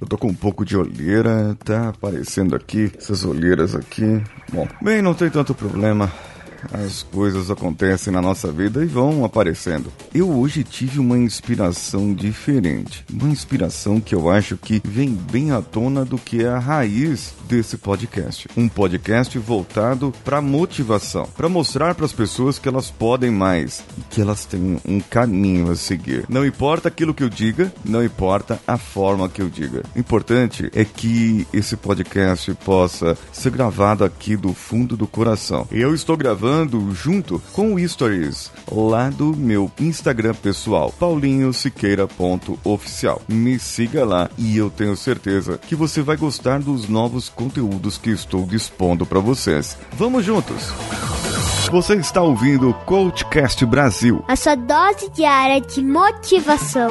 Eu tô com um pouco de olheira, tá aparecendo aqui, essas olheiras aqui. Bom, bem, não tem tanto problema. As coisas acontecem na nossa vida e vão aparecendo. Eu hoje tive uma inspiração diferente. Uma inspiração que eu acho que vem bem à tona do que é a raiz desse podcast. Um podcast voltado para motivação, para mostrar para as pessoas que elas podem mais e que elas têm um caminho a seguir. Não importa aquilo que eu diga, não importa a forma que eu diga. O importante é que esse podcast possa ser gravado aqui do fundo do coração. Eu estou gravando junto com o Stories lá do meu Instagram pessoal, paulinhosiqueira.oficial. Me siga lá e eu tenho certeza que você vai gostar dos novos conteúdos que estou dispondo para vocês. Vamos juntos! Você está ouvindo o Coachcast Brasil. A sua dose diária de motivação.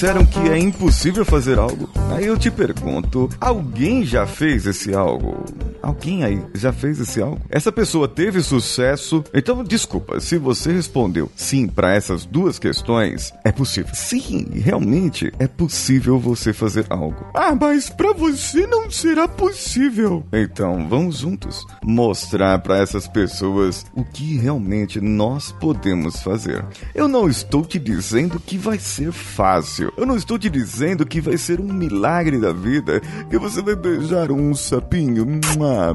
Disseram que é impossível fazer algo? Aí eu te pergunto: alguém já fez esse algo? Alguém aí já fez esse algo? Essa pessoa teve sucesso? Então, desculpa, se você respondeu sim para essas duas questões, é possível. Sim, realmente é possível você fazer algo. Ah, mas para você não será possível. Então, vamos juntos mostrar para essas pessoas o que realmente nós podemos fazer. Eu não estou te dizendo que vai ser fácil. Eu não estou te dizendo que vai ser um milagre da vida, que você vai beijar um sapinho,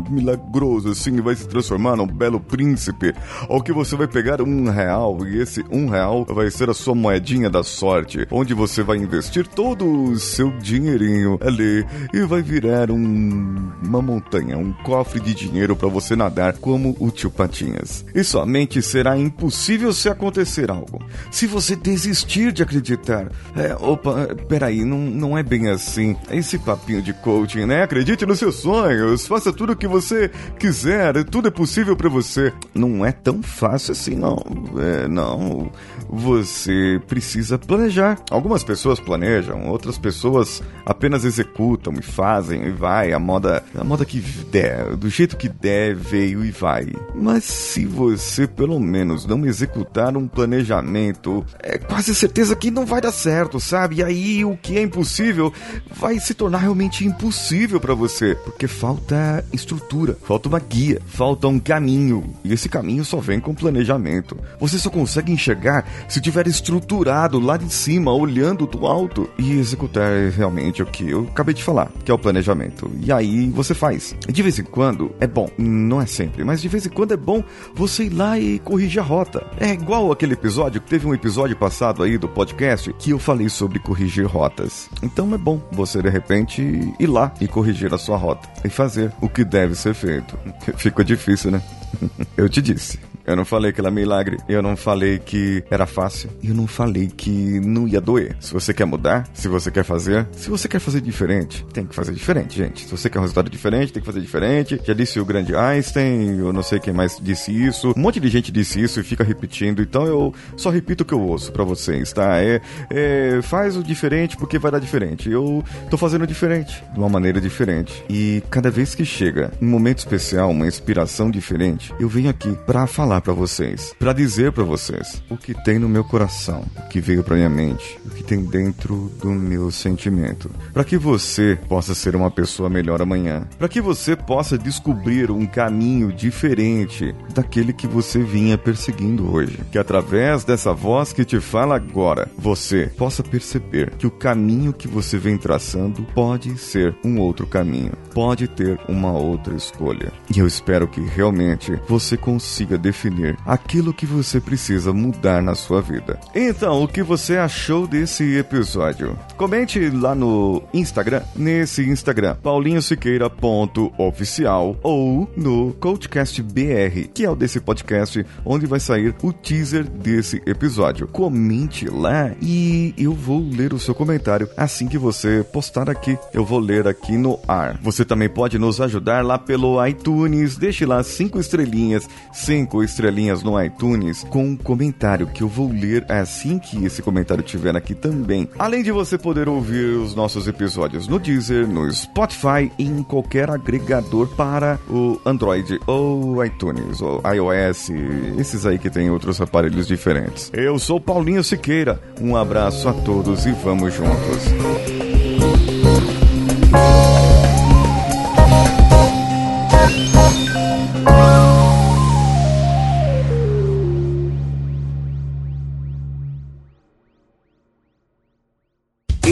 milagroso assim, e vai se transformar num belo príncipe, ou que você vai pegar um real e esse um real vai ser a sua moedinha da sorte, onde você vai investir todo o seu dinheirinho ali e vai virar um, uma montanha, um cofre de dinheiro para você nadar como o tio Patinhas. E somente será impossível se acontecer algo. Se você desistir de acreditar, é, opa, peraí, não, não é bem assim. Esse papinho de coaching, né? Acredite nos seus sonhos, faça tudo o que você quiser, tudo é possível para você. Não é tão fácil assim, não. É, não. Você precisa planejar. Algumas pessoas planejam, outras pessoas apenas executam e fazem e vai. A moda, a moda que der, do jeito que der, veio e vai. Mas se você pelo menos não executar um planejamento, é quase certeza que não vai dar certo, sabe? E aí o que é impossível vai se tornar realmente impossível para você, porque falta estrutura, falta uma guia, falta um caminho. E esse caminho só vem com planejamento. Você só consegue enxergar se tiver estruturado lá de cima, olhando do alto e executar realmente o que eu acabei de falar, que é o planejamento. E aí você faz. De vez em quando é bom, não é sempre, mas de vez em quando é bom você ir lá e corrigir a rota. É igual aquele episódio, teve um episódio passado aí do podcast que eu falei sobre corrigir rotas. Então é bom você de repente ir lá e corrigir a sua rota e fazer o que deve ser feito. Ficou difícil, né? eu te disse. Eu não falei que era milagre. Eu não falei que era fácil. Eu não falei que não ia doer. Se você quer mudar, se você quer fazer, se você quer fazer diferente, tem que fazer diferente, gente. Se você quer um resultado diferente, tem que fazer diferente. Já disse o grande Einstein, eu não sei quem mais disse isso. Um monte de gente disse isso e fica repetindo. Então eu só repito o que eu ouço para vocês, tá? É, é, faz o diferente porque vai dar diferente. Eu tô fazendo diferente, de uma maneira diferente. E cada vez que chega um momento especial, uma inspiração diferente, eu venho aqui para falar para vocês, para dizer para vocês o que tem no meu coração, o que veio para minha mente, o que tem dentro do meu sentimento, para que você possa ser uma pessoa melhor amanhã, para que você possa descobrir um caminho diferente daquele que você vinha perseguindo hoje, que através dessa voz que te fala agora, você possa perceber que o caminho que você vem traçando pode ser um outro caminho, pode ter uma outra escolha. E eu espero que realmente você consiga definir aquilo que você precisa mudar na sua vida. Então, o que você achou desse episódio? Comente lá no Instagram, nesse Instagram, paulinhosiqueira.oficial ou no CoachCast BR, que é o desse podcast onde vai sair o teaser desse episódio. Comente lá e eu vou ler o seu comentário assim que você postar aqui. Eu vou ler aqui no ar. Você também pode nos ajudar lá pelo iTunes. Deixe lá cinco estrelinhas, cinco estrelinhas estrelinhas no iTunes com um comentário que eu vou ler assim que esse comentário estiver aqui também. Além de você poder ouvir os nossos episódios no Deezer, no Spotify e em qualquer agregador para o Android ou iTunes ou iOS, esses aí que tem outros aparelhos diferentes. Eu sou Paulinho Siqueira, um abraço a todos e vamos juntos.